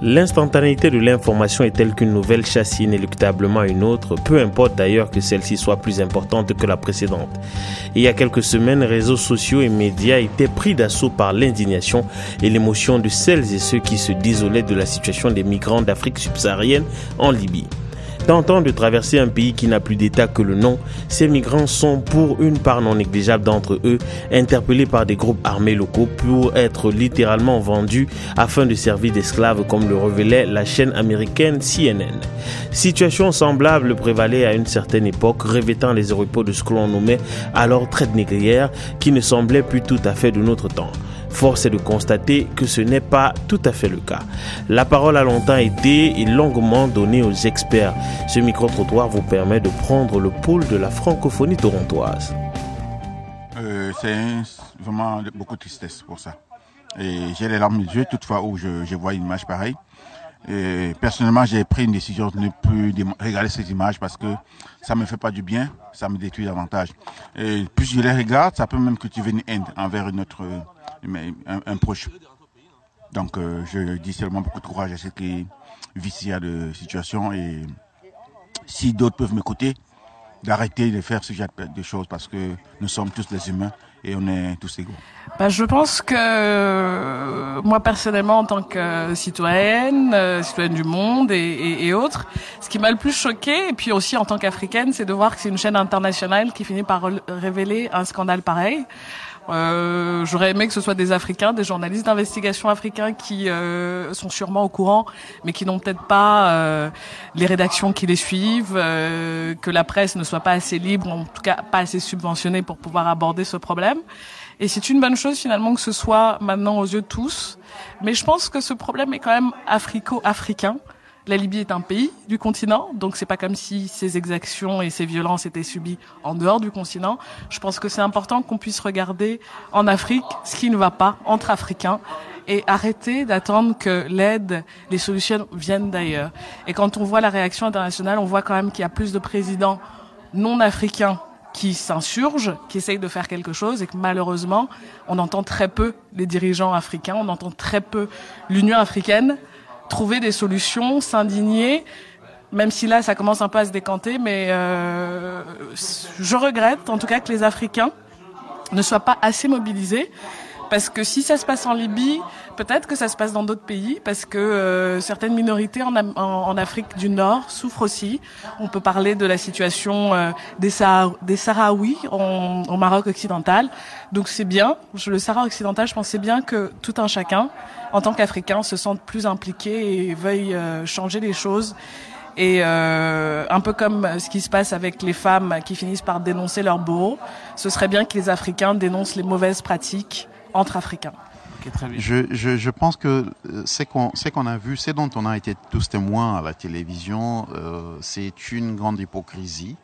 L'instantanéité de l'information est telle qu'une nouvelle chasse inéluctablement une autre, peu importe d'ailleurs que celle-ci soit plus importante que la précédente. il y a quelques semaines, réseaux sociaux et médias étaient pris d'assaut par l'indignation et l'émotion de celles et ceux qui se désolaient de la situation des migrants d'Afrique subsaharienne en Libye. Tentant de traverser un pays qui n'a plus d'État que le nom, ces migrants sont pour une part non négligeable d'entre eux interpellés par des groupes armés locaux pour être littéralement vendus afin de servir d'esclaves comme le révélait la chaîne américaine CNN. Situation semblable prévalait à une certaine époque, revêtant les oripeaux de ce que l'on nommait alors traite négrière qui ne semblait plus tout à fait de notre temps. Force est de constater que ce n'est pas tout à fait le cas. La parole a longtemps été et longuement donnée aux experts. Ce micro-trottoir vous permet de prendre le pôle de la francophonie torontoise. Euh, c'est vraiment beaucoup de tristesse pour ça. Et j'ai les larmes aux yeux toutefois où je, vois une image pareille. Et personnellement, j'ai pris une décision de ne plus regarder ces images parce que ça me fait pas du bien, ça me détruit davantage. Et plus je les regarde, ça peut même cultiver une haine envers notre un, proche. Donc euh, je dis seulement beaucoup de courage à ceux qui vivent ce de situation et si d'autres peuvent m'écouter, d'arrêter de faire ce genre de choses parce que nous sommes tous des humains et on est tous égaux. Bah, je pense que euh, moi personnellement en tant que citoyenne, euh, citoyenne du monde et, et autres, ce qui m'a le plus choqué et puis aussi en tant qu'africaine, c'est de voir que c'est une chaîne internationale qui finit par révéler un scandale pareil. Euh, J'aurais aimé que ce soit des Africains, des journalistes d'investigation africains qui euh, sont sûrement au courant, mais qui n'ont peut-être pas euh, les rédactions qui les suivent, euh, que la presse ne soit pas assez libre, en tout cas pas assez subventionnée pour pouvoir aborder ce problème. Et c'est une bonne chose finalement que ce soit maintenant aux yeux de tous. Mais je pense que ce problème est quand même africo-africain. La Libye est un pays du continent, donc c'est pas comme si ces exactions et ces violences étaient subies en dehors du continent. Je pense que c'est important qu'on puisse regarder en Afrique ce qui ne va pas entre Africains et arrêter d'attendre que l'aide, les solutions viennent d'ailleurs. Et quand on voit la réaction internationale, on voit quand même qu'il y a plus de présidents non africains qui s'insurgent, qui essayent de faire quelque chose et que malheureusement, on entend très peu les dirigeants africains, on entend très peu l'Union africaine trouver des solutions, s'indigner, même si là ça commence un peu à se décanter, mais euh, je regrette en tout cas que les Africains ne soient pas assez mobilisés. Parce que si ça se passe en Libye, peut-être que ça se passe dans d'autres pays, parce que euh, certaines minorités en, en, Afrique du Nord souffrent aussi. On peut parler de la situation euh, des, des Sahraouis en, Maroc occidental. Donc c'est bien, le Sahara occidental, je pense c'est bien que tout un chacun, en tant qu'Africain, se sente plus impliqué et veuille euh, changer les choses. Et euh, un peu comme ce qui se passe avec les femmes qui finissent par dénoncer leur bourreau, ce serait bien que les Africains dénoncent les mauvaises pratiques entre Africains. Je, je, je, pense que euh, ce qu'on a vu, c'est dont on a été tous témoins à la télévision, euh, c'est une grande hypocrisie,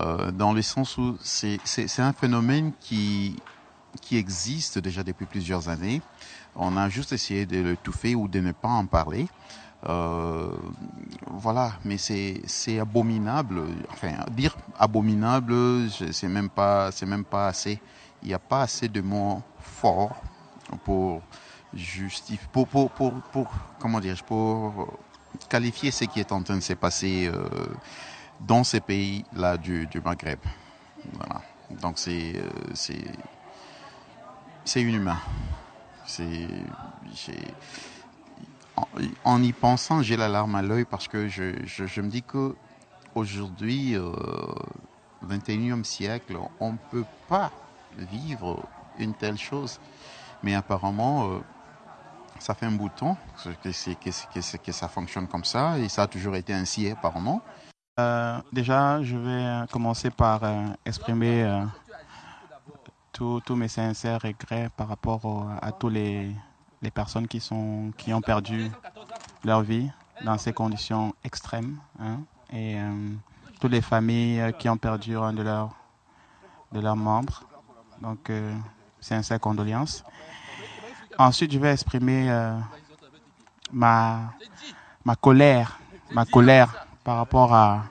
euh, dans le sens où c'est un phénomène qui, qui existe déjà depuis plusieurs années. On a juste essayé de le touffer ou de ne pas en parler. Euh, voilà, mais c'est abominable. Enfin, dire abominable, c'est même pas c'est même pas assez. Il n'y a pas assez de mots forts pour justifier, pour, pour, pour, pour, comment dire, pour qualifier ce qui est en train de se passer euh, dans ces pays-là du, du, Maghreb. Voilà. Donc c'est euh, c'est inhumain. C'est en, en, y pensant, j'ai la larme à l'œil parce que je, je, je, me dis que aujourd'hui, euh, 21e siècle, on ne peut pas vivre une telle chose. Mais apparemment, euh, ça fait un bout de temps que, ça fonctionne comme ça et ça a toujours été ainsi apparemment. Euh, déjà, je vais commencer par euh, exprimer tous mes sincères regrets par rapport à tous les, personnes qui, ont perdu leur vie dans ces conditions extrêmes hein, et toutes les familles qui ont perdu un de leurs membres. Donc, sincères condoléances. Ensuite, je vais exprimer euh, ma, ma colère, ma colère par rapport à,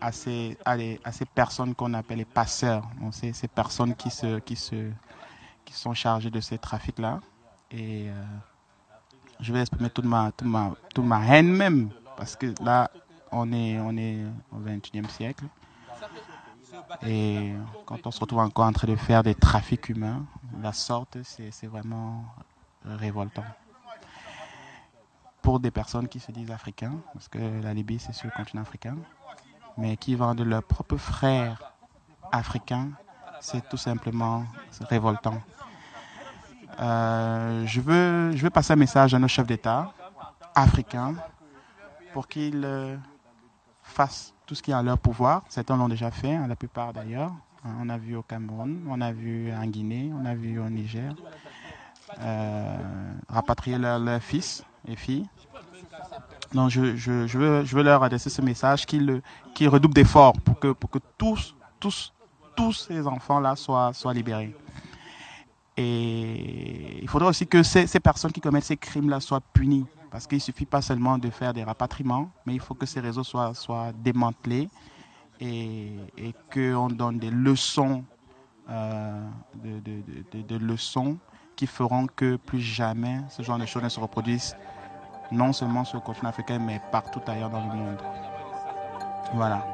à, ces, à, ces personnes qu'on appelle les passeurs, ces, ces, personnes qui, se, qui, se, qui sont chargées de ces trafics-là. Et euh, je vais exprimer toute ma, toute ma, toute ma haine même, parce que là, on est, on est au 21e siècle. Et quand on se retrouve encore en train de faire des trafics humains, la sorte, c'est vraiment révoltant. Pour des personnes qui se disent africains, parce que la Libye, c'est sur le continent africain, mais qui vendent leurs propres frères africains, c'est tout simplement révoltant. Euh, je, veux, je veux passer un message à nos chefs d'État africains pour qu'ils euh, fassent tout ce qui est en leur pouvoir. Certains l'ont déjà fait, hein, la plupart d'ailleurs. On a vu au Cameroun, on a vu en Guinée, on a vu au Niger. Euh, rapatrier leurs fils et filles. Donc je, je, veux, leur adresser ce message qu'ils qu redoublent d'efforts pour que, tous, tous, ces enfants-là soient, libérés. Et il faudra aussi que ces personnes qui commettent ces crimes-là soient punies. Parce qu'il ne suffit pas seulement de faire des rapatriements, mais il faut que ces réseaux soient, démantelés et, qu'on donne des leçons, euh, leçons qui feront que plus jamais ce genre de choses ne se reproduisent, non seulement sur le continent africain, mais partout ailleurs dans le monde. Voilà.